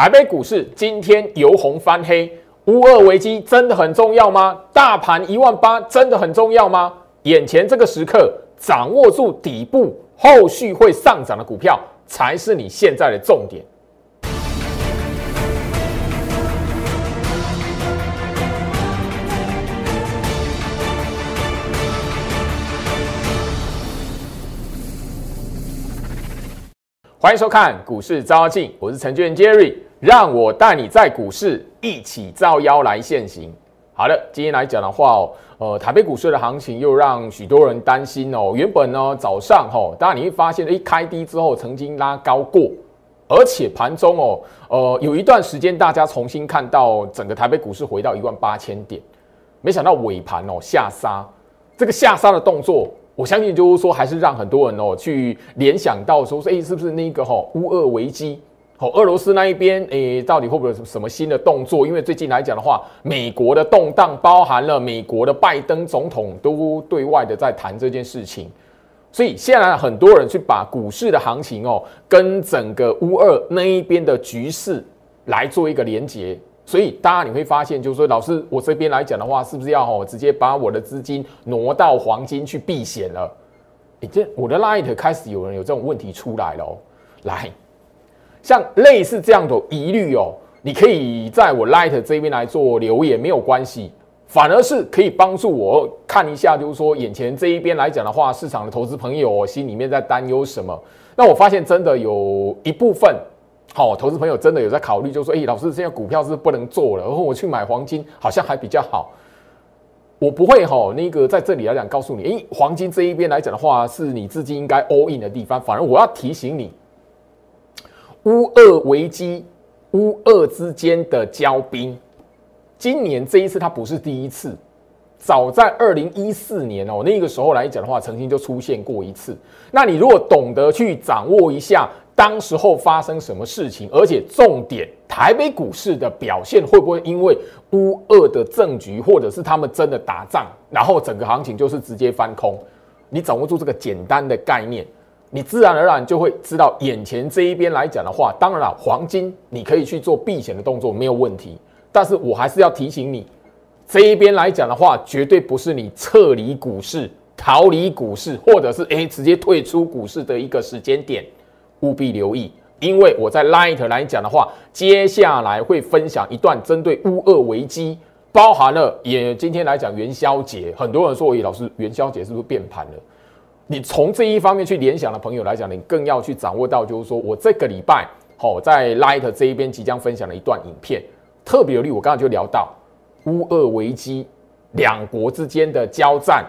台北股市今天由红翻黑，乌二危机真的很重要吗？大盘一万八真的很重要吗？眼前这个时刻，掌握住底部，后续会上涨的股票才是你现在的重点。欢迎收看股市招妖镜，我是程序员 Jerry，让我带你在股市一起招妖来现行。好的，今天来讲的话哦，呃，台北股市的行情又让许多人担心哦。原本呢早上哈，当然你会发现，一开低之后曾经拉高过，而且盘中哦，呃，有一段时间大家重新看到整个台北股市回到一万八千点，没想到尾盘哦下杀，这个下杀的动作。我相信就是说，还是让很多人哦去联想到说，哎，是不是那个哈乌二危机？哦，俄罗斯那一边，哎，到底会不会有什么新的动作？因为最近来讲的话，美国的动荡包含了美国的拜登总统都对外的在谈这件事情，所以现在很多人去把股市的行情哦，跟整个乌二那一边的局势来做一个连结。所以，大家你会发现，就是说，老师，我这边来讲的话，是不是要吼直接把我的资金挪到黄金去避险了？诶，这我的 Light 开始有人有这种问题出来了。哦来，像类似这样的疑虑哦，你可以在我 Light 这边来做留言，没有关系，反而是可以帮助我看一下，就是说，眼前这一边来讲的话，市场的投资朋友心里面在担忧什么？那我发现真的有一部分。好，投资朋友真的有在考虑，就说：“哎，老师，现在股票是不能做了，然后我去买黄金，好像还比较好。”我不会哈，那个在这里来讲，告诉你，哎，黄金这一边来讲的话，是你资金应该 all in 的地方。反而我要提醒你，乌俄危机，乌俄之间的交兵，今年这一次它不是第一次，早在二零一四年哦，那个时候来讲的话，曾经就出现过一次。那你如果懂得去掌握一下。当时候发生什么事情？而且重点，台北股市的表现会不会因为乌二的政局，或者是他们真的打仗，然后整个行情就是直接翻空？你掌握住这个简单的概念，你自然而然就会知道，眼前这一边来讲的话，当然了，黄金你可以去做避险的动作，没有问题。但是我还是要提醒你，这一边来讲的话，绝对不是你撤离股市、逃离股市，或者是诶直接退出股市的一个时间点。务必留意，因为我在 Light 来讲的话，接下来会分享一段针对乌俄危机，包含了也今天来讲元宵节，很多人说，咦，老师元宵节是不是变盘了？你从这一方面去联想的朋友来讲，你更要去掌握到，就是说我这个礼拜好在 Light 这一边即将分享的一段影片，特别有利。我刚刚就聊到乌俄危机，两国之间的交战，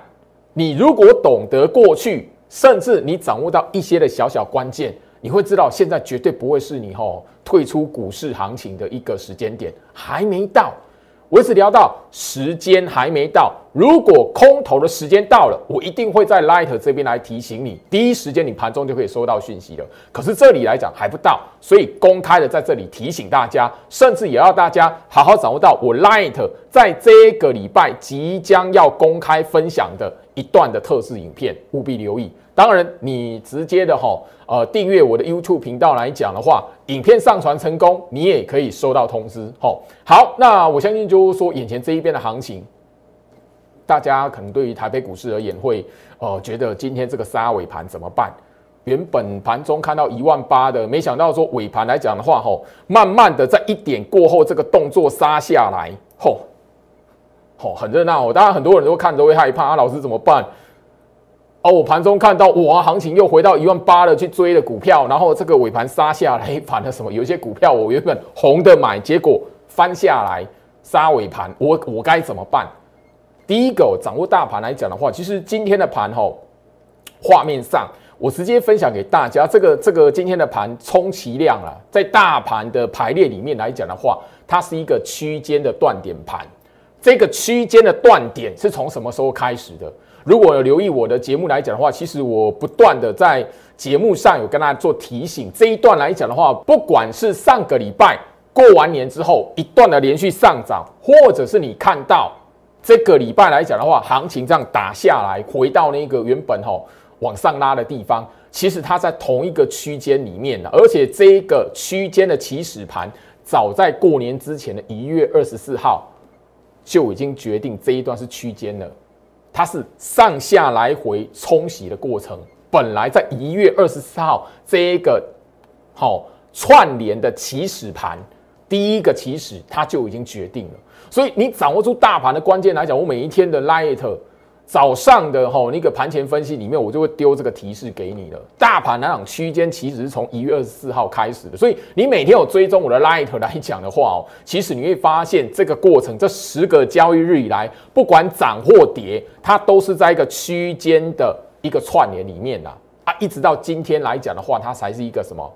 你如果懂得过去，甚至你掌握到一些的小小关键。你会知道，现在绝对不会是你吼退出股市行情的一个时间点，还没到。我一直聊到时间还没到，如果空头的时间到了，我一定会在 Light 这边来提醒你，第一时间你盘中就可以收到讯息了。可是这里来讲还不到，所以公开的在这里提醒大家，甚至也要大家好好掌握到我 Light 在这个礼拜即将要公开分享的一段的特制影片，务必留意。当然，你直接的哈呃订阅我的 YouTube 频道来讲的话，影片上传成功，你也可以收到通知。吼，好，那我相信就是说，眼前这一边的行情，大家可能对于台北股市而言，会呃觉得今天这个杀尾盘怎么办？原本盘中看到一万八的，没想到说尾盘来讲的话，吼，慢慢的在一点过后，这个动作杀下来，吼，哦很热闹哦。当然很多人都看都会害怕啊，老师怎么办？哦，我盘中看到哇，行情又回到一万八了，去追了股票，然后这个尾盘杀下来，反了什么？有一些股票我原本红的买，结果翻下来杀尾盘，我我该怎么办？第一个掌握大盘来讲的话，其实今天的盘吼，画面上我直接分享给大家，这个这个今天的盘充其量啊，在大盘的排列里面来讲的话，它是一个区间的断点盘。这个区间的断点是从什么时候开始的？如果有留意我的节目来讲的话，其实我不断的在节目上有跟大家做提醒。这一段来讲的话，不管是上个礼拜过完年之后一段的连续上涨，或者是你看到这个礼拜来讲的话，行情这样打下来，回到那个原本吼往上拉的地方，其实它在同一个区间里面的，而且这一个区间的起始盘早在过年之前的一月二十四号就已经决定这一段是区间了，它是上下来回冲洗的过程。本来在一月二十四号这一个好串联的起始盘，第一个起始它就已经决定了。所以你掌握住大盘的关键来讲，我每一天的 light。早上的吼那个盘前分析里面，我就会丢这个提示给你了。大盘那种区间其实是从一月二十四号开始的，所以你每天有追踪我的 light 来讲的话哦，其实你会发现这个过程，这十个交易日以来，不管涨或跌，它都是在一个区间的一个串联里面呐啊，一直到今天来讲的话，它才是一个什么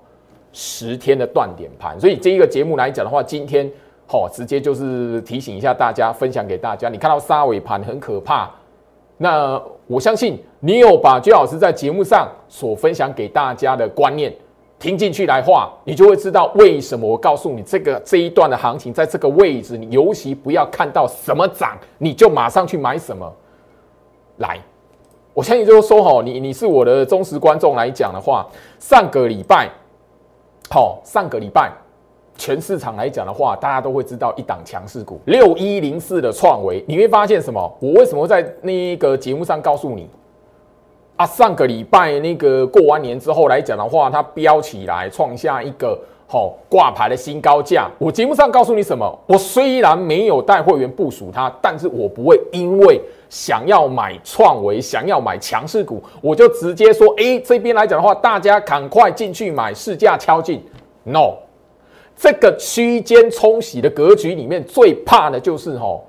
十天的断点盘。所以这一个节目来讲的话，今天好直接就是提醒一下大家，分享给大家。你看到杀尾盘很可怕。那我相信你有把居老师在节目上所分享给大家的观念听进去来话，你就会知道为什么我告诉你这个这一段的行情在这个位置，你尤其不要看到什么涨你就马上去买什么。来，我相信就是说哈，你你是我的忠实观众来讲的话，上个礼拜，好，上个礼拜。全市场来讲的话，大家都会知道一档强势股六一零四的创维，你会发现什么？我为什么在那个节目上告诉你啊？上个礼拜那个过完年之后来讲的话，它飙起来，创下一个好挂牌的新高价。我节目上告诉你什么？我虽然没有带会员部署它，但是我不会因为想要买创维，想要买强势股，我就直接说，哎，这边来讲的话，大家赶快进去买，市价敲进，no。这个区间冲洗的格局里面，最怕的就是吼，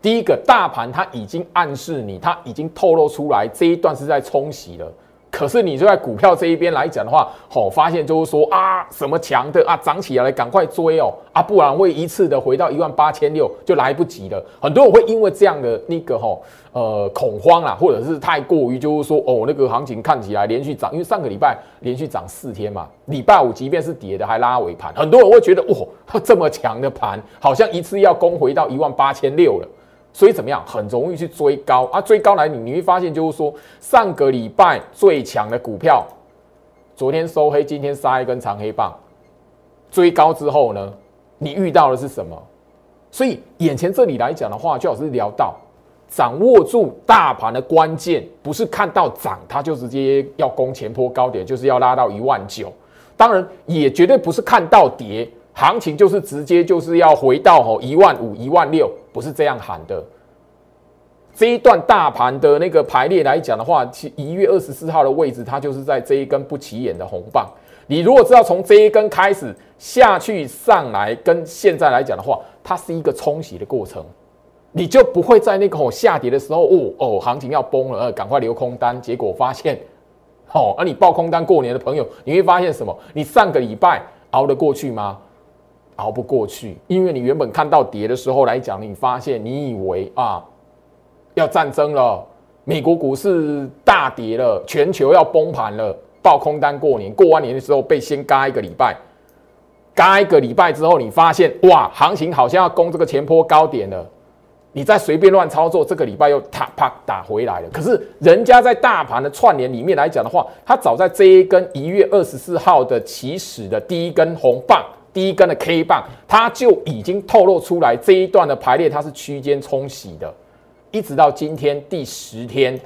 第一个大盘它已经暗示你，它已经透露出来这一段是在冲洗了。可是你就在股票这一边来讲的话，吼，发现就是说啊，什么强的啊，涨起来赶快追哦，啊，不然会一次的回到一万八千六就来不及了。很多人会因为这样的那个吼，呃，恐慌啦，或者是太过于就是说哦，那个行情看起来连续涨，因为上个礼拜连续涨四天嘛，礼拜五即便是跌的还拉尾盘，很多人会觉得哇，这么强的盘，好像一次要攻回到一万八千六了。所以怎么样，很容易去追高啊！追高来，你你会发现就是说，上个礼拜最强的股票，昨天收黑，今天杀一根长黑棒，追高之后呢，你遇到的是什么？所以眼前这里来讲的话，就好是聊到掌握住大盘的关键，不是看到涨它就直接要攻前坡高点，就是要拉到一万九。当然，也绝对不是看到跌。行情就是直接就是要回到吼一万五一万六，不是这样喊的。这一段大盘的那个排列来讲的话，其一月二十四号的位置，它就是在这一根不起眼的红棒。你如果知道从这一根开始下去上来，跟现在来讲的话，它是一个冲洗的过程，你就不会在那个下跌的时候，哦哦，行情要崩了，呃，赶快留空单。结果发现，哦，而你报空单过年的朋友，你会发现什么？你上个礼拜熬得过去吗？熬不过去，因为你原本看到跌的时候来讲，你发现你以为啊要战争了，美国股市大跌了，全球要崩盘了，爆空单过年，过完年的时候被先嘎一个礼拜，嘎一个礼拜之后，你发现哇，行情好像要攻这个前坡高点了，你再随便乱操作，这个礼拜又啪啪打回来了。可是人家在大盘的串联里面来讲的话，它早在这一根一月二十四号的起始的第一根红棒。第一根的 K 棒，它就已经透露出来这一段的排列，它是区间冲洗的，一直到今天第十天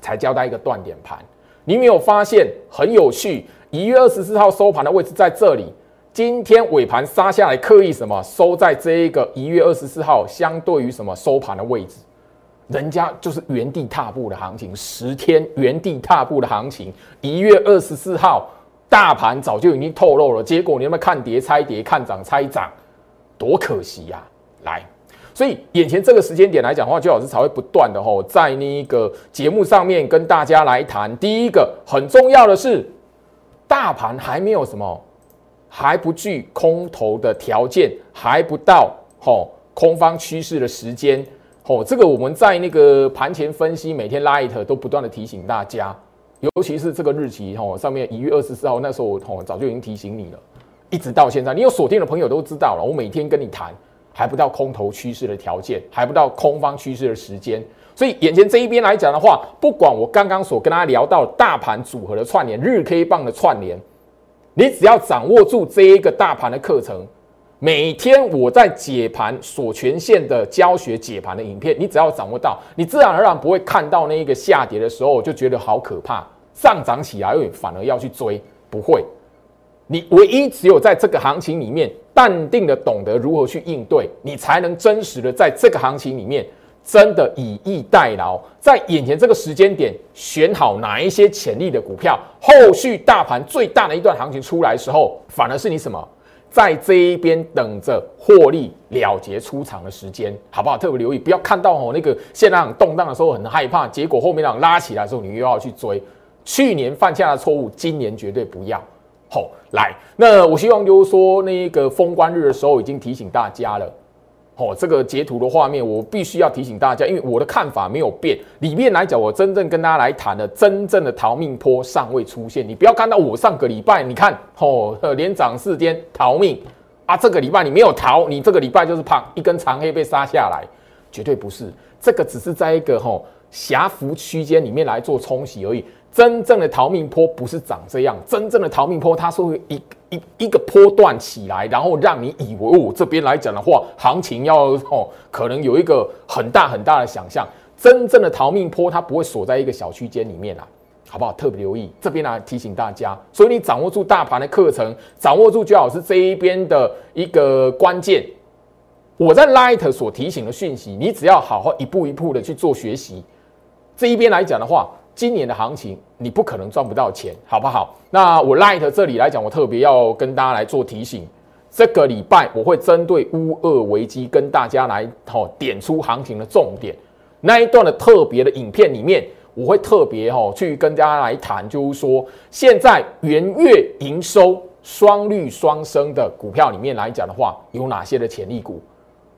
才交代一个断点盘。你没有发现很有趣？一月二十四号收盘的位置在这里，今天尾盘杀下来，刻意什么收在这一个一月二十四号相对于什么收盘的位置，人家就是原地踏步的行情，十天原地踏步的行情，一月二十四号。大盘早就已经透露了，结果你有没有看跌猜跌，看涨猜涨，多可惜呀！来，所以眼前这个时间点来讲的话，周老师才会不断的吼，在那一个节目上面跟大家来谈。第一个很重要的是，大盘还没有什么，还不具空头的条件，还不到吼空方趋势的时间。吼，这个我们在那个盘前分析，每天 light 都不断的提醒大家。尤其是这个日期吼，上面一月二十四号，那时候我吼早就已经提醒你了，一直到现在，你有锁定的朋友都知道了。我每天跟你谈，还不到空头趋势的条件，还不到空方趋势的时间。所以眼前这一边来讲的话，不管我刚刚所跟大家聊到大盘组合的串联，日 K 棒的串联，你只要掌握住这一个大盘的课程，每天我在解盘锁权线的教学解盘的影片，你只要掌握到，你自然而然不会看到那一个下跌的时候就觉得好可怕，上涨起来又反而要去追，不会。你唯一只有在这个行情里面淡定的懂得如何去应对，你才能真实的在这个行情里面真的以逸待劳，在眼前这个时间点选好哪一些潜力的股票，后续大盘最大的一段行情出来的时候，反而是你什么在这一边等着获利了结出场的时间，好不好？特别留意，不要看到哦那个现在很动荡的时候很害怕，结果后面让拉起来的时候你又要去追，去年犯下的错误，今年绝对不要。好，来，那我希望就是说，那个封关日的时候已经提醒大家了。哦，这个截图的画面，我必须要提醒大家，因为我的看法没有变。里面来讲，我真正跟大家来谈的，真正的逃命坡尚未出现。你不要看到我上个礼拜，你看，哦，连涨四天逃命啊，这个礼拜你没有逃，你这个礼拜就是胖一根长黑被杀下来，绝对不是。这个只是在一个吼狭幅区间里面来做冲洗而已。真正的逃命坡不是长这样，真正的逃命坡它是会一一一个坡段起来，然后让你以为哦这边来讲的话，行情要哦可能有一个很大很大的想象。真正的逃命坡它不会锁在一个小区间里面啊，好不好？特别留意这边来提醒大家。所以你掌握住大盘的课程，掌握住最好是这一边的一个关键。我在 Light 所提醒的讯息，你只要好好一步一步的去做学习。这一边来讲的话。今年的行情，你不可能赚不到钱，好不好？那我 Light 这里来讲，我特别要跟大家来做提醒。这个礼拜我会针对乌俄危机跟大家来吼点出行情的重点。那一段的特别的影片里面，我会特别吼去跟大家来谈，就是说现在元月营收双率双升的股票里面来讲的话，有哪些的潜力股？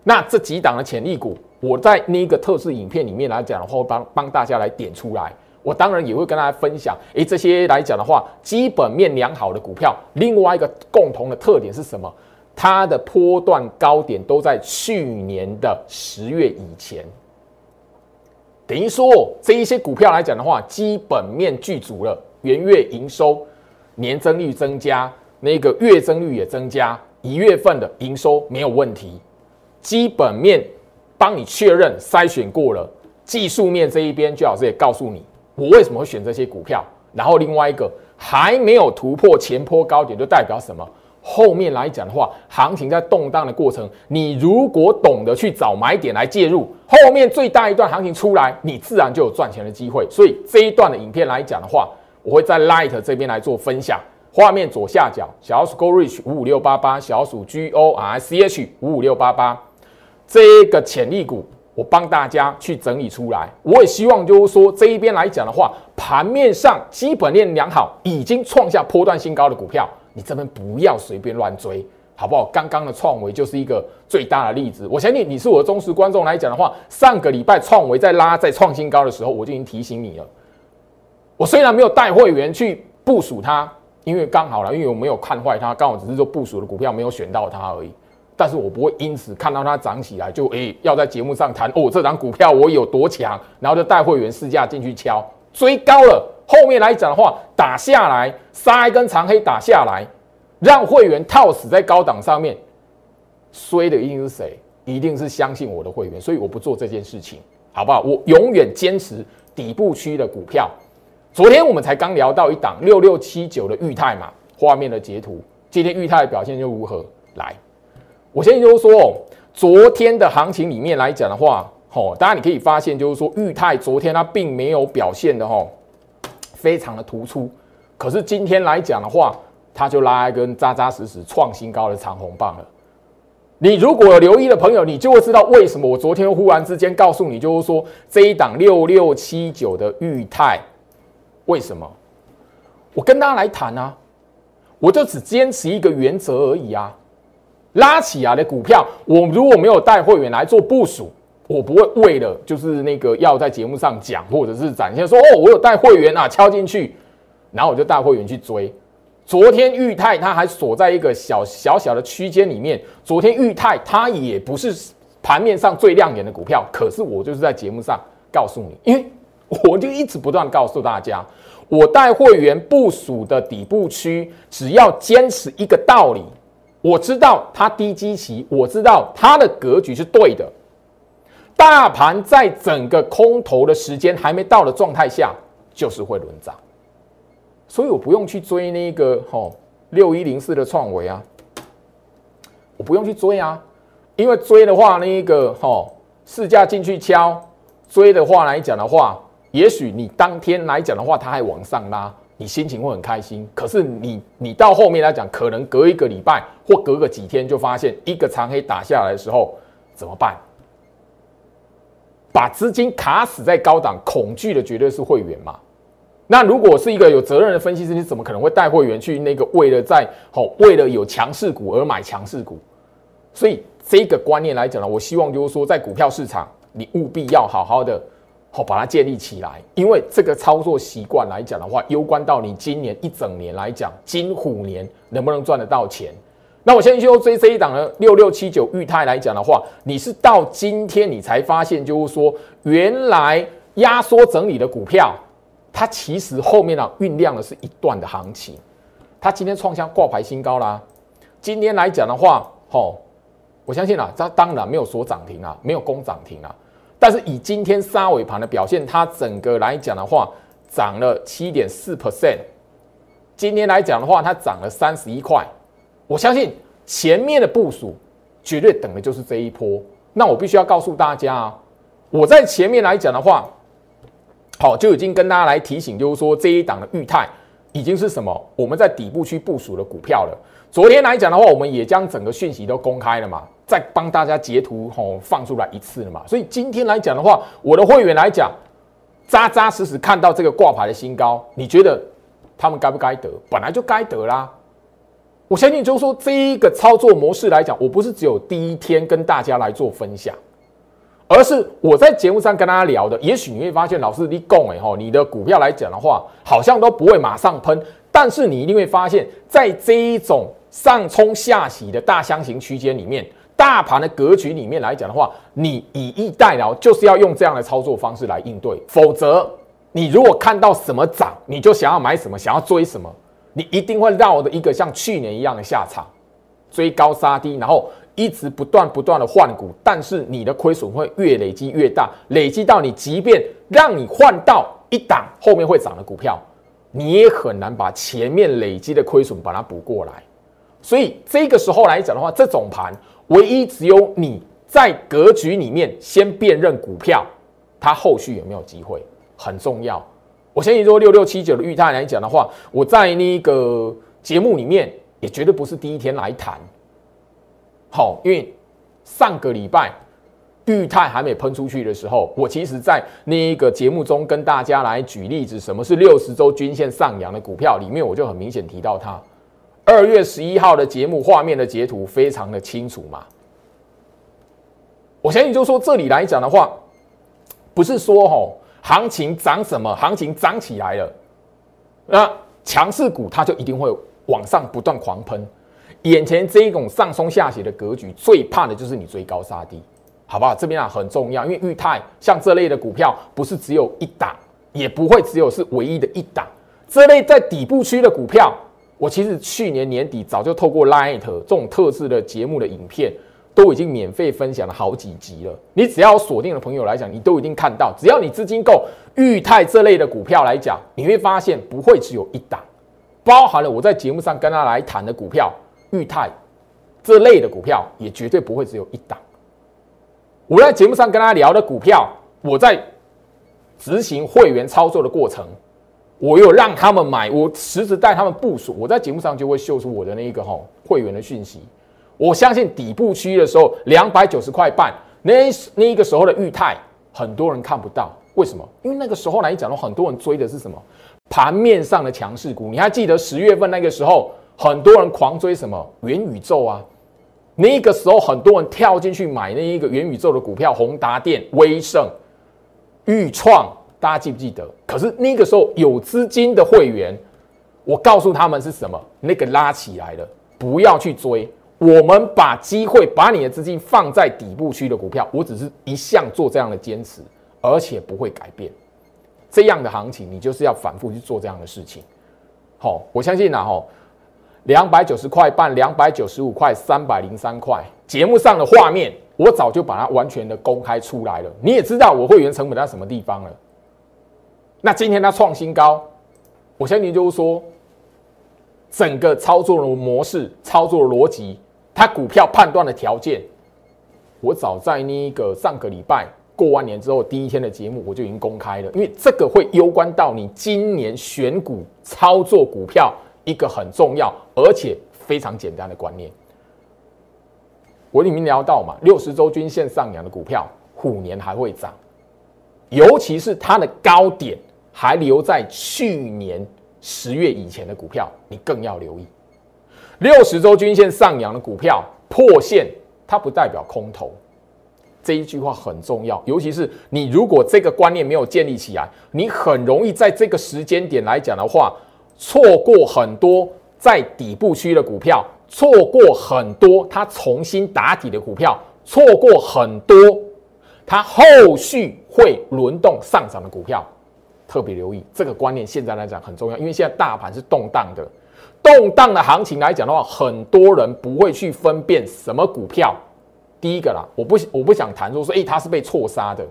那这几档的潜力股，我在那个特制影片里面来讲的话，帮帮大家来点出来。我当然也会跟大家分享，诶，这些来讲的话，基本面良好的股票，另外一个共同的特点是什么？它的波段高点都在去年的十月以前，等于说这一些股票来讲的话，基本面具足了，元月营收年增率增加，那个月增率也增加，一月份的营收没有问题，基本面帮你确认筛选过了，技术面这一边最好是也告诉你。我为什么会选这些股票？然后另外一个还没有突破前坡高点，就代表什么？后面来讲的话，行情在动荡的过程，你如果懂得去找买点来介入，后面最大一段行情出来，你自然就有赚钱的机会。所以这一段的影片来讲的话，我会在 Light 这边来做分享。画面左下角小鼠 Go Reach 五五六八八，小鼠 G O R C H 五五六八八，这个潜力股。我帮大家去整理出来，我也希望就是说这一边来讲的话，盘面上基本面良好，已经创下波段新高的股票，你这边不要随便乱追，好不好？刚刚的创维就是一个最大的例子。我相信你是我的忠实观众来讲的话，上个礼拜创维在拉在创新高的时候，我就已经提醒你了。我虽然没有带会员去部署它，因为刚好了，因为我没有看坏它，刚好只是说部署的股票没有选到它而已。但是我不会因此看到它涨起来就诶要在节目上谈哦，这张股票我有多强，然后就带会员试驾进去敲追高了。后面来讲的话，打下来杀一根长黑打下来，让会员套死在高档上面，衰的一定是谁？一定是相信我的会员，所以我不做这件事情，好不好？我永远坚持底部区的股票。昨天我们才刚聊到一档六六七九的裕泰嘛，画面的截图，今天裕泰的表现又如何？来。我先就是说，昨天的行情里面来讲的话，吼，大家你可以发现，就是说，裕泰昨天它并没有表现的吼，非常的突出。可是今天来讲的话，它就拉一根扎扎实实创新高的长红棒了。你如果有留意的朋友，你就会知道为什么我昨天忽然之间告诉你，就是说这一档六六七九的裕泰，为什么？我跟大家来谈啊，我就只坚持一个原则而已啊。拉起来的股票，我如果没有带会员来做部署，我不会为了就是那个要在节目上讲，或者是展现说哦，我有带会员啊，敲进去，然后我就带会员去追。昨天裕泰它还锁在一个小小小的区间里面，昨天裕泰它也不是盘面上最亮眼的股票，可是我就是在节目上告诉你，因为我就一直不断告诉大家，我带会员部署的底部区，只要坚持一个道理。我知道它低基期，我知道它的格局是对的。大盘在整个空头的时间还没到的状态下，就是会轮涨，所以我不用去追那个吼六一零四的创维啊，我不用去追啊，因为追的话，那个吼市价进去敲，追的话来讲的话，也许你当天来讲的话，它还往上拉。你心情会很开心，可是你你到后面来讲，可能隔一个礼拜或隔个几天，就发现一个长黑打下来的时候，怎么办？把资金卡死在高档，恐惧的绝对是会员嘛。那如果是一个有责任的分析师，你怎么可能会带会员去那个为了在好为了有强势股而买强势股？所以这个观念来讲呢，我希望就是说，在股票市场，你务必要好好的。好，把它建立起来，因为这个操作习惯来讲的话，攸关到你今年一整年来讲，金虎年能不能赚得到钱。那我先就追这一档的六六七九裕泰来讲的话，你是到今天你才发现，就是说原来压缩整理的股票，它其实后面呢酝酿的是一段的行情。它今天创下挂牌新高啦。今天来讲的话，吼，我相信啊，它当然没有锁涨停啊，没有攻涨停啊。但是以今天杀尾盘的表现，它整个来讲的话，涨了七点四 percent。今天来讲的话，它涨了三十一块。我相信前面的部署绝对等的就是这一波。那我必须要告诉大家啊，我在前面来讲的话，好就已经跟大家来提醒，就是说这一档的裕泰已经是什么？我们在底部区部署的股票了。昨天来讲的话，我们也将整个讯息都公开了嘛。再帮大家截图吼放出来一次了嘛，所以今天来讲的话，我的会员来讲，扎扎实实看到这个挂牌的新高，你觉得他们该不该得？本来就该得啦。我相信就是说这一个操作模式来讲，我不是只有第一天跟大家来做分享，而是我在节目上跟大家聊的。也许你会发现，老师你讲哎吼，你的股票来讲的话，好像都不会马上喷，但是你一定会发现，在这一种上冲下洗的大箱型区间里面。大盘的格局里面来讲的话，你以逸待劳就是要用这样的操作方式来应对，否则你如果看到什么涨，你就想要买什么，想要追什么，你一定会绕的一个像去年一样的下场，追高杀低，然后一直不断不断的换股，但是你的亏损会越累积越大，累积到你即便让你换到一档后面会涨的股票，你也很难把前面累积的亏损把它补过来，所以这个时候来讲的话，这种盘。唯一只有你在格局里面先辨认股票，它后续有没有机会很重要。我相信说六六七九的裕泰来讲的话，我在那个节目里面也绝对不是第一天来谈。好，因为上个礼拜裕泰还没喷出去的时候，我其实在那一个节目中跟大家来举例子，什么是六十周均线上扬的股票，里面我就很明显提到它。二月十一号的节目画面的截图非常的清楚嘛，我相信就说这里来讲的话，不是说吼行情涨什么，行情涨起来了，那强势股它就一定会往上不断狂喷。眼前这一种上冲下斜的格局，最怕的就是你追高杀低，好不好？这边啊很重要，因为裕泰像这类的股票，不是只有一档，也不会只有是唯一的一档，这类在底部区的股票。我其实去年年底早就透过 Light 这种特制的节目的影片，都已经免费分享了好几集了。你只要锁定的朋友来讲，你都一定看到。只要你资金够，裕泰这类的股票来讲，你会发现不会只有一档，包含了我在节目上跟他来谈的股票，裕泰这类的股票也绝对不会只有一档。我在节目上跟他聊的股票，我在执行会员操作的过程。我有让他们买，我实时带他们部署。我在节目上就会秀出我的那一个哈会员的讯息。我相信底部区的时候，两百九十块半，那那一个时候的裕泰，很多人看不到。为什么？因为那个时候来讲，很多人追的是什么？盘面上的强势股。你还记得十月份那个时候，很多人狂追什么元宇宙啊？那个时候很多人跳进去买那一个元宇宙的股票，宏达电、威盛、裕创。大家记不记得？可是那个时候有资金的会员，我告诉他们是什么？那个拉起来了，不要去追。我们把机会，把你的资金放在底部区的股票。我只是一向做这样的坚持，而且不会改变。这样的行情，你就是要反复去做这样的事情。好，我相信呐，哈，两百九十块半，两百九十五块，三百零三块。节目上的画面，我早就把它完全的公开出来了。你也知道我会员成本在什么地方了。那今天它创新高，我相信就是说，整个操作的模式、操作的逻辑，它股票判断的条件，我早在那个上个礼拜过完年之后第一天的节目，我就已经公开了。因为这个会攸关到你今年选股操作股票。一个很重要而且非常简单的观念，我里面聊到嘛，六十周均线上扬的股票，虎年还会涨，尤其是它的高点还留在去年十月以前的股票，你更要留意。六十周均线上扬的股票破线，它不代表空头，这一句话很重要，尤其是你如果这个观念没有建立起来，你很容易在这个时间点来讲的话。错过很多在底部区的股票，错过很多它重新打底的股票，错过很多它后续会轮动上涨的股票，特别留意这个观念。现在来讲很重要，因为现在大盘是动荡的，动荡的行情来讲的话，很多人不会去分辨什么股票。第一个啦，我不我不想谈说说，诶，它是被错杀的，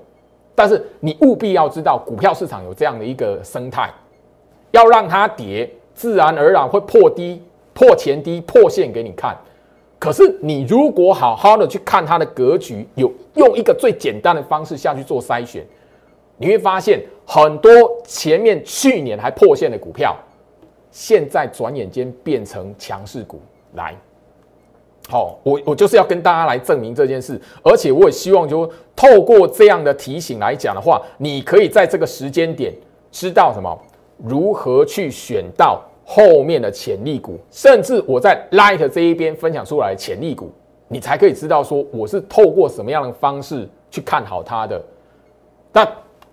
但是你务必要知道，股票市场有这样的一个生态。要让它跌，自然而然会破低、破前低、破线给你看。可是你如果好好的去看它的格局，有用一个最简单的方式下去做筛选，你会发现很多前面去年还破线的股票，现在转眼间变成强势股来。好，我我就是要跟大家来证明这件事，而且我也希望就透过这样的提醒来讲的话，你可以在这个时间点知道什么。如何去选到后面的潜力股，甚至我在 Light 这一边分享出来的潜力股，你才可以知道说我是透过什么样的方式去看好它的。但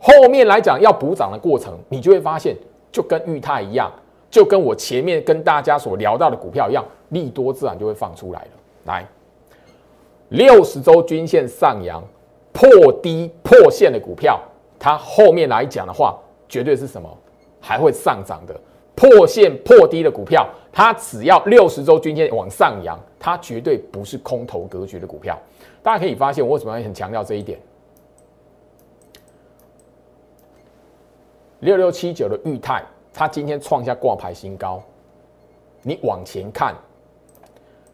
后面来讲要补涨的过程，你就会发现就跟裕泰一样，就跟我前面跟大家所聊到的股票一样，利多自然就会放出来了。来，六十周均线上扬破低破线的股票，它后面来讲的话，绝对是什么？还会上涨的破线破低的股票，它只要六十周均线往上扬，它绝对不是空头格局的股票。大家可以发现，我为什么要很强调这一点？六六七九的裕泰，它今天创下挂牌新高。你往前看，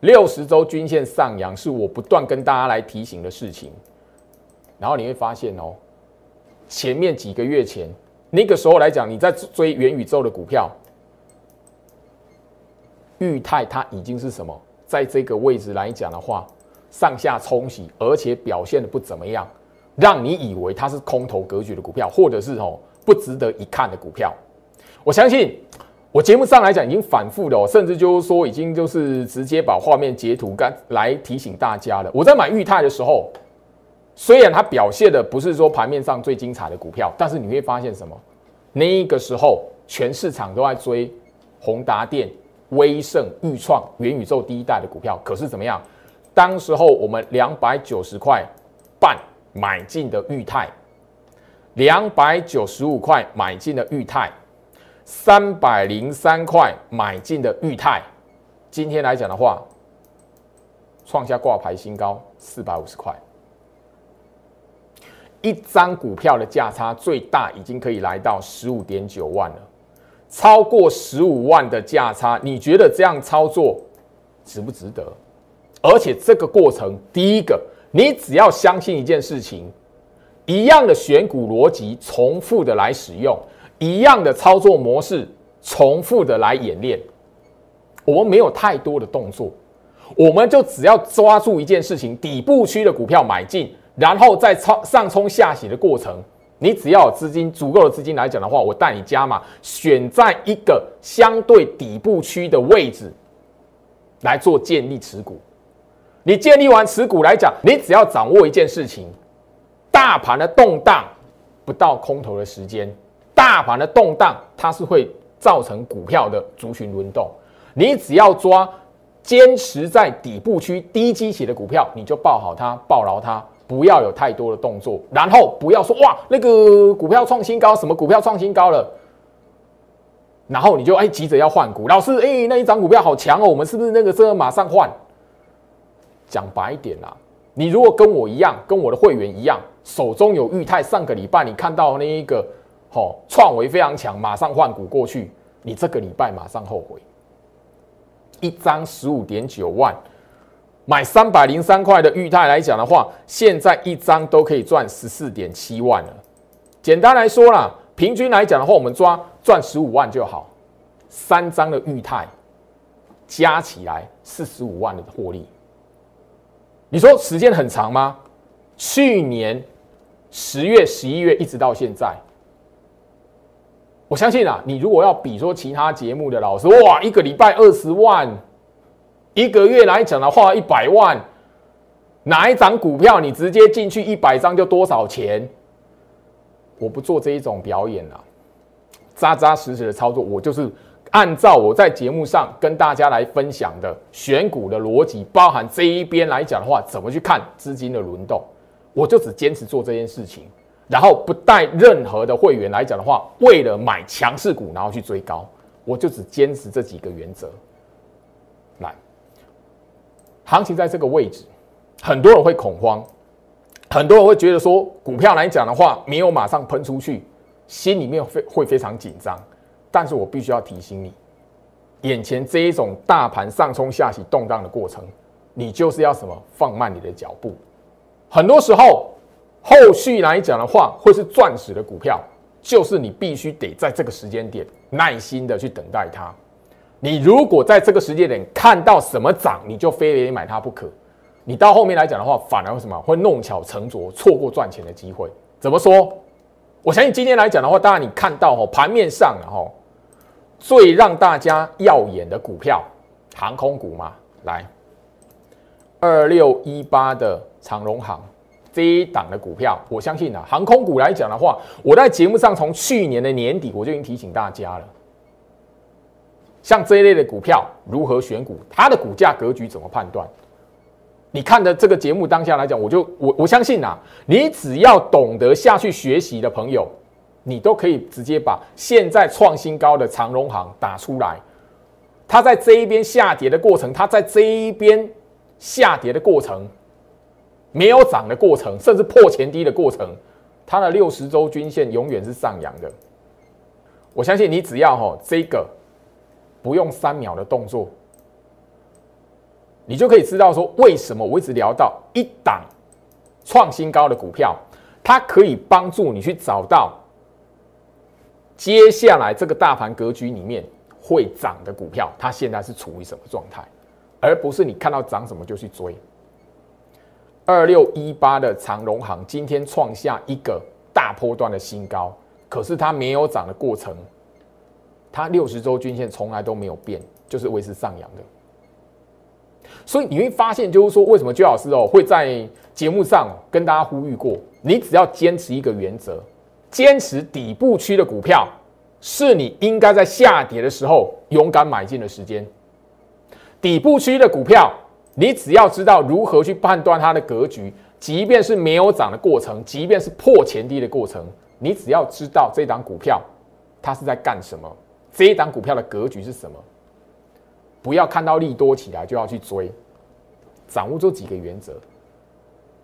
六十周均线上扬是我不断跟大家来提醒的事情。然后你会发现哦，前面几个月前。那个时候来讲，你在追元宇宙的股票，裕泰它已经是什么？在这个位置来讲的话，上下冲洗，而且表现的不怎么样，让你以为它是空头格局的股票，或者是哦不值得一看的股票。我相信我节目上来讲已经反复的，甚至就是说已经就是直接把画面截图干来提醒大家了。我在买裕泰的时候。虽然它表现的不是说盘面上最精彩的股票，但是你会发现什么？那个时候全市场都在追宏达电、威盛、裕创、元宇宙第一代的股票，可是怎么样？当时候我们两百九十块半买进的裕泰，两百九十五块买进的裕泰，三百零三块买进的裕泰，今天来讲的话，创下挂牌新高四百五十块。一张股票的价差最大已经可以来到十五点九万了，超过十五万的价差，你觉得这样操作值不值得？而且这个过程，第一个，你只要相信一件事情，一样的选股逻辑重复的来使用，一样的操作模式重复的来演练，我们没有太多的动作，我们就只要抓住一件事情，底部区的股票买进。然后在操上冲下洗的过程，你只要有资金足够的资金来讲的话，我带你加码，选在一个相对底部区的位置来做建立持股。你建立完持股来讲，你只要掌握一件事情：大盘的动荡不到空头的时间，大盘的动荡它是会造成股票的族群轮动。你只要抓坚持在底部区低基企的股票，你就抱好它，抱牢它。不要有太多的动作，然后不要说哇，那个股票创新高，什么股票创新高了？然后你就哎急着要换股，老师哎那一张股票好强哦，我们是不是那个这马上换？讲白一点啦，你如果跟我一样，跟我的会员一样，手中有裕泰，上个礼拜你看到那一个哦创维非常强，马上换股过去，你这个礼拜马上后悔。一张十五点九万，买三百零三块的裕泰来讲的话，现在一张都可以赚十四点七万了。简单来说啦。平均来讲的话，我们抓赚十五万就好。三张的裕泰加起来四十五万的获利，你说时间很长吗？去年十月、十一月一直到现在，我相信啊，你如果要比说其他节目的老师，哇，一个礼拜二十万，一个月来讲的话一百万，哪一张股票你直接进去一百张就多少钱？我不做这一种表演了，扎扎实实的操作，我就是按照我在节目上跟大家来分享的选股的逻辑，包含这一边来讲的话，怎么去看资金的轮动，我就只坚持做这件事情，然后不带任何的会员来讲的话，为了买强势股然后去追高，我就只坚持这几个原则。来，行情在这个位置，很多人会恐慌。很多人会觉得说，股票来讲的话，没有马上喷出去，心里面非会非常紧张。但是我必须要提醒你，眼前这一种大盘上冲下洗动荡的过程，你就是要什么放慢你的脚步。很多时候，后续来讲的话，会是钻石的股票，就是你必须得在这个时间点耐心的去等待它。你如果在这个时间点看到什么涨，你就非得买它不可。你到后面来讲的话，反而会什么？会弄巧成拙，错过赚钱的机会。怎么说？我相信今天来讲的话，当然你看到哈盘面上，然后最让大家耀眼的股票，航空股嘛，来二六一八的长荣航这一档的股票，我相信啊，航空股来讲的话，我在节目上从去年的年底我就已经提醒大家了，像这一类的股票如何选股，它的股价格局怎么判断？你看的这个节目当下来讲，我就我我相信呐，你只要懂得下去学习的朋友，你都可以直接把现在创新高的长荣行打出来。它在这一边下跌的过程，它在这一边下跌的过程，没有涨的过程，甚至破前低的过程，它的六十周均线永远是上扬的。我相信你只要哈这个不用三秒的动作。你就可以知道说，为什么我一直聊到一档创新高的股票，它可以帮助你去找到接下来这个大盘格局里面会涨的股票，它现在是处于什么状态，而不是你看到涨什么就去追。二六一八的长荣行今天创下一个大波段的新高，可是它没有涨的过程，它六十周均线从来都没有变，就是维持上扬的。所以你会发现，就是说，为什么居老师哦会在节目上跟大家呼吁过，你只要坚持一个原则，坚持底部区的股票，是你应该在下跌的时候勇敢买进的时间。底部区的股票，你只要知道如何去判断它的格局，即便是没有涨的过程，即便是破前低的过程，你只要知道这档股票它是在干什么，这一档股票的格局是什么。不要看到利多起来就要去追，掌握这几个原则，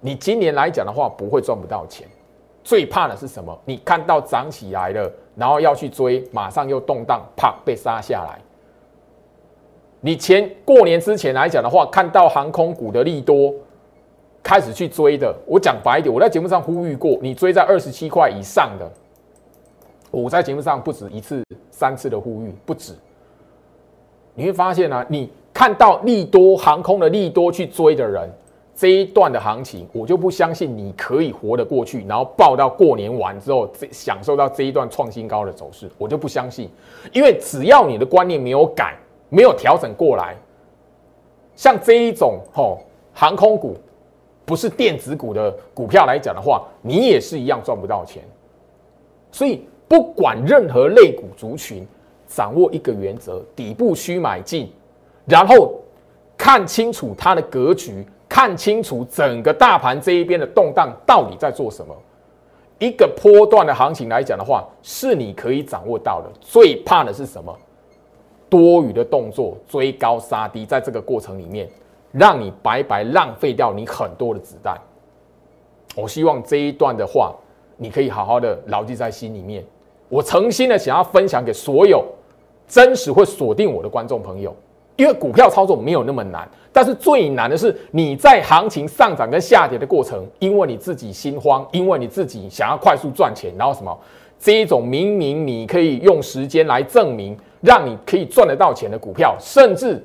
你今年来讲的话不会赚不到钱。最怕的是什么？你看到涨起来了，然后要去追，马上又动荡，啪被杀下来。你前过年之前来讲的话，看到航空股的利多开始去追的，我讲白一点，我在节目上呼吁过，你追在二十七块以上的，我在节目上不止一次、三次的呼吁，不止。你会发现呢，你看到利多航空的利多去追的人，这一段的行情，我就不相信你可以活得过去，然后报到过年完之后，这享受到这一段创新高的走势，我就不相信。因为只要你的观念没有改，没有调整过来，像这一种吼航空股，不是电子股的股票来讲的话，你也是一样赚不到钱。所以不管任何类股族群。掌握一个原则，底部需买进，然后看清楚它的格局，看清楚整个大盘这一边的动荡到底在做什么。一个波段的行情来讲的话，是你可以掌握到的。最怕的是什么？多余的动作，追高杀低，在这个过程里面，让你白白浪费掉你很多的子弹。我希望这一段的话，你可以好好的牢记在心里面。我诚心的想要分享给所有真实会锁定我的观众朋友。因为股票操作没有那么难，但是最难的是你在行情上涨跟下跌的过程，因为你自己心慌，因为你自己想要快速赚钱，然后什么这一种明明你可以用时间来证明，让你可以赚得到钱的股票，甚至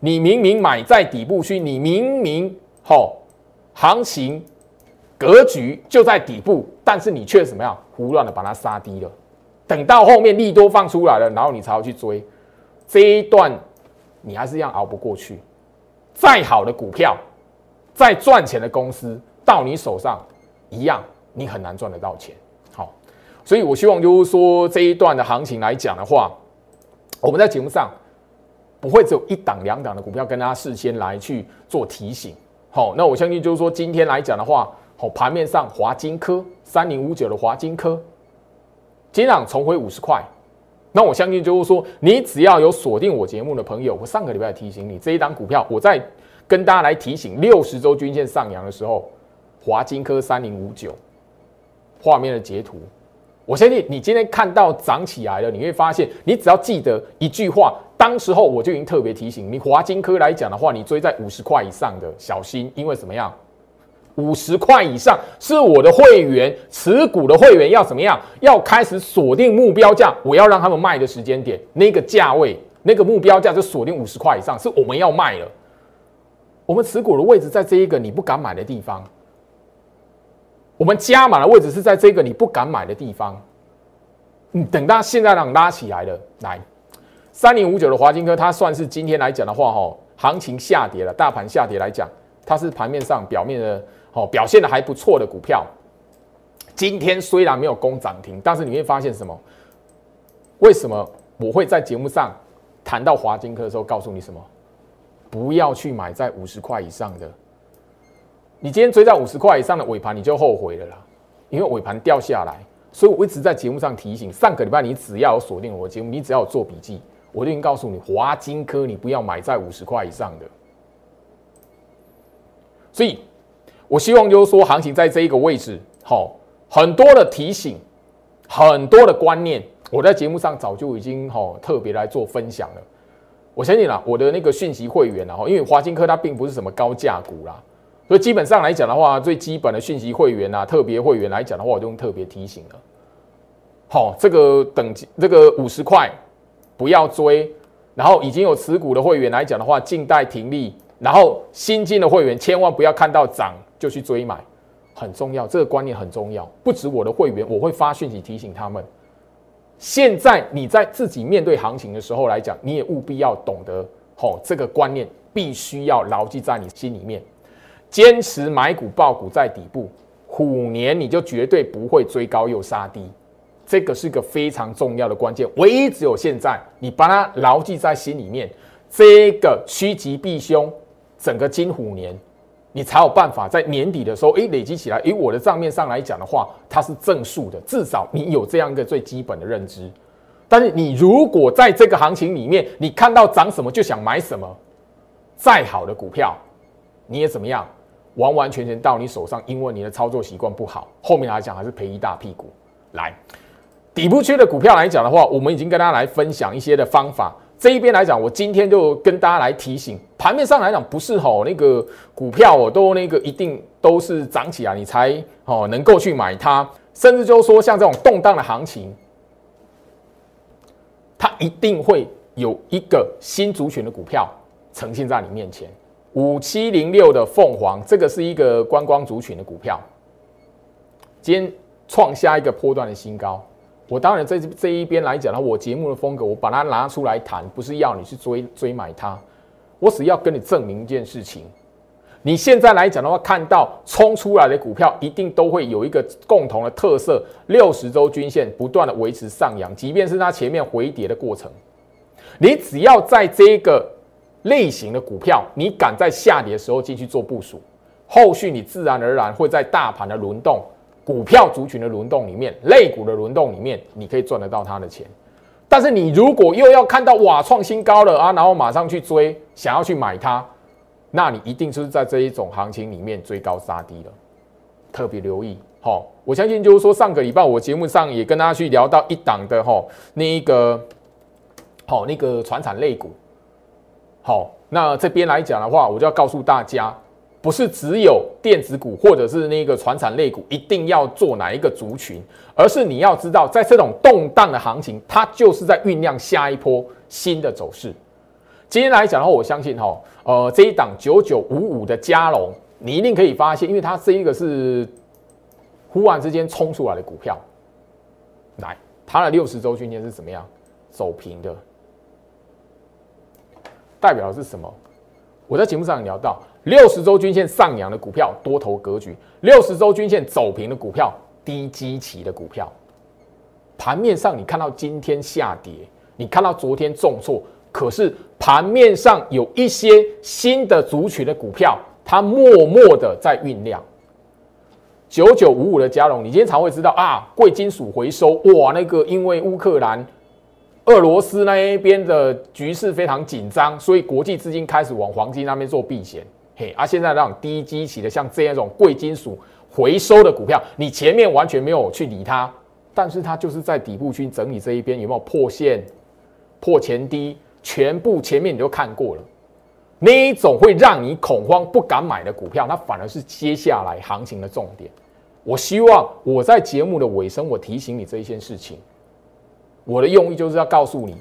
你明明买在底部区，你明明吼行情格局就在底部，但是你却怎么样胡乱的把它杀低了，等到后面利多放出来了，然后你才要去追这一段。你还是一样熬不过去，再好的股票，再赚钱的公司到你手上，一样你很难赚得到钱。好，所以我希望就是说这一段的行情来讲的话，我们在节目上不会只有一档两档的股票跟大家事先来去做提醒。好，那我相信就是说今天来讲的话，好盘面上华金科三零五九的华金科，今天重回五十块。那我相信就是说，你只要有锁定我节目的朋友，我上个礼拜提醒你这一档股票，我在跟大家来提醒六十周均线上扬的时候，华金科三零五九画面的截图，我相信你今天看到涨起来了，你会发现，你只要记得一句话，当时候我就已经特别提醒你，华金科来讲的话，你追在五十块以上的小心，因为怎么样？五十块以上是我的会员持股的会员要怎么样？要开始锁定目标价，我要让他们卖的时间点，那个价位，那个目标价就锁定五十块以上，是我们要卖了。我们持股的位置在这一个你不敢买的地方，我们加码的位置是在这个你不敢买的地方。你，等到现在让拉起来了，来三零五九的华金科，它算是今天来讲的话，哈，行情下跌了，大盘下跌来讲，它是盘面上表面的。好，表现的还不错的股票，今天虽然没有攻涨停，但是你会发现什么？为什么我会在节目上谈到华金科的时候告诉你什么？不要去买在五十块以上的。你今天追在五十块以上的尾盘，你就后悔了啦，因为尾盘掉下来。所以我一直在节目上提醒，上个礼拜你只要有锁定我的节目，你只要有做笔记，我就已经告诉你，华金科你不要买在五十块以上的。所以。我希望就是说，行情在这一个位置，好，很多的提醒，很多的观念，我在节目上早就已经好特别来做分享了。我相信啦，我的那个讯息会员，然后因为华金科它并不是什么高价股啦，所以基本上来讲的话，最基本的讯息会员啊，特别会员来讲的话，我就用特别提醒了。好，这个等级这个五十块不要追，然后已经有持股的会员来讲的话，静待停利，然后新进的会员千万不要看到涨。就去追买，很重要，这个观念很重要。不止我的会员，我会发讯息提醒他们。现在你在自己面对行情的时候来讲，你也务必要懂得，吼，这个观念必须要牢记在你心里面。坚持买股爆股在底部，虎年你就绝对不会追高又杀低，这个是个非常重要的关键。唯一只有现在，你把它牢记在心里面，这个趋吉避凶，整个金虎年。你才有办法在年底的时候，哎，累积起来。以我的账面上来讲的话，它是正数的，至少你有这样一个最基本的认知。但是你如果在这个行情里面，你看到涨什么就想买什么，再好的股票你也怎么样，完完全全到你手上，因为你的操作习惯不好，后面来讲还是赔一大屁股。来，底部区的股票来讲的话，我们已经跟大家来分享一些的方法。这一边来讲，我今天就跟大家来提醒，盘面上来讲，不是吼那个股票哦，都那个一定都是涨起来你才哦能够去买它，甚至就是说像这种动荡的行情，它一定会有一个新族群的股票呈现在你面前。五七零六的凤凰，这个是一个观光族群的股票，今天创下一个波段的新高。我当然在这一边来讲呢，我节目的风格，我把它拿出来谈，不是要你去追追买它，我只要跟你证明一件事情。你现在来讲的话，看到冲出来的股票，一定都会有一个共同的特色：六十周均线不断的维持上扬，即便是它前面回跌的过程，你只要在这个类型的股票，你敢在下跌的时候进去做部署，后续你自然而然会在大盘的轮动。股票族群的轮动里面，类股的轮动里面，你可以赚得到它的钱。但是你如果又要看到哇创新高了啊，然后马上去追，想要去买它，那你一定就是在这一种行情里面追高杀低了。特别留意，好，我相信就是说上个礼拜我节目上也跟大家去聊到一档的哈那一个，好那个船产类股，好，那这边来讲的话，我就要告诉大家。不是只有电子股或者是那个传产类股一定要做哪一个族群，而是你要知道，在这种动荡的行情，它就是在酝酿下一波新的走势。今天来讲的话，我相信哈，呃，这一档九九五五的加龙，你一定可以发现，因为它这一个是忽然之间冲出来的股票，来，它的六十周均线是怎么样走平的？代表的是什么？我在节目上聊到。六十周均线上扬的股票多头格局，六十周均线走平的股票低基期的股票，盘面上你看到今天下跌，你看到昨天重挫，可是盘面上有一些新的族群的股票，它默默的在酝酿。九九五五的加龙，你今天才会知道啊，贵金属回收哇，那个因为乌克兰、俄罗斯那一边的局势非常紧张，所以国际资金开始往黄金那边做避险。嘿，啊现在那种低基期的，像这样一种贵金属回收的股票，你前面完全没有去理它，但是它就是在底部区整理这一边有没有破线、破前低，全部前面你都看过了，那一种会让你恐慌不敢买的股票，它反而是接下来行情的重点。我希望我在节目的尾声，我提醒你这一件事情，我的用意就是要告诉你，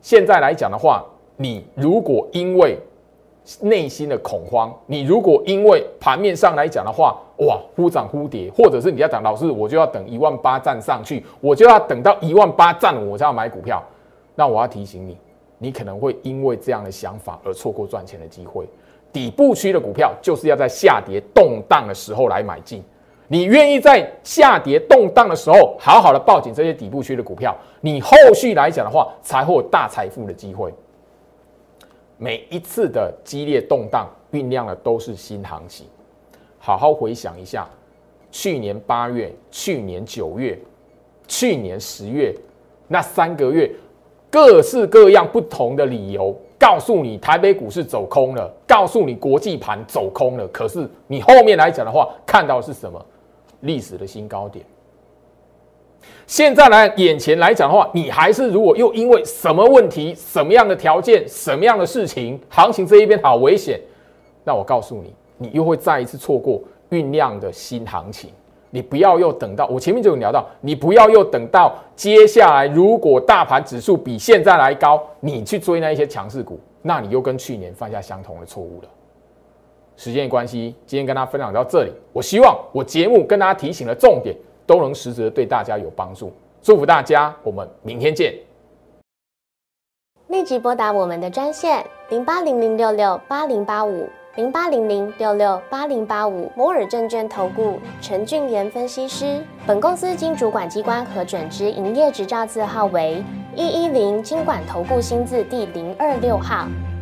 现在来讲的话，你如果因为内心的恐慌，你如果因为盘面上来讲的话，哇，忽涨忽跌，或者是你要讲老师，我就要等一万八站上去，我就要等到一万八站我才要买股票，那我要提醒你，你可能会因为这样的想法而错过赚钱的机会。底部区的股票就是要在下跌动荡的时候来买进，你愿意在下跌动荡的时候好好的抱紧这些底部区的股票，你后续来讲的话才会有大财富的机会。每一次的激烈动荡酝酿的都是新行情。好好回想一下，去年八月、去年九月、去年十月那三个月，各式各样不同的理由，告诉你台北股市走空了，告诉你国际盘走空了。可是你后面来讲的话，看到是什么？历史的新高点。现在来眼前来讲的话，你还是如果又因为什么问题、什么样的条件、什么样的事情，行情这一边好危险，那我告诉你，你又会再一次错过酝酿的新行情。你不要又等到我前面就有聊到，你不要又等到接下来，如果大盘指数比现在来高，你去追那一些强势股，那你又跟去年犯下相同的错误了。时间关系，今天跟大家分享到这里。我希望我节目跟大家提醒的重点。都能实质对大家有帮助，祝福大家，我们明天见。立即拨打我们的专线零八零零六六八零八五零八零零六六八零八五摩尔证券投顾陈俊言分析师。本公司经主管机关核准之营业执照字号为一一零金管投顾新字第零二六号。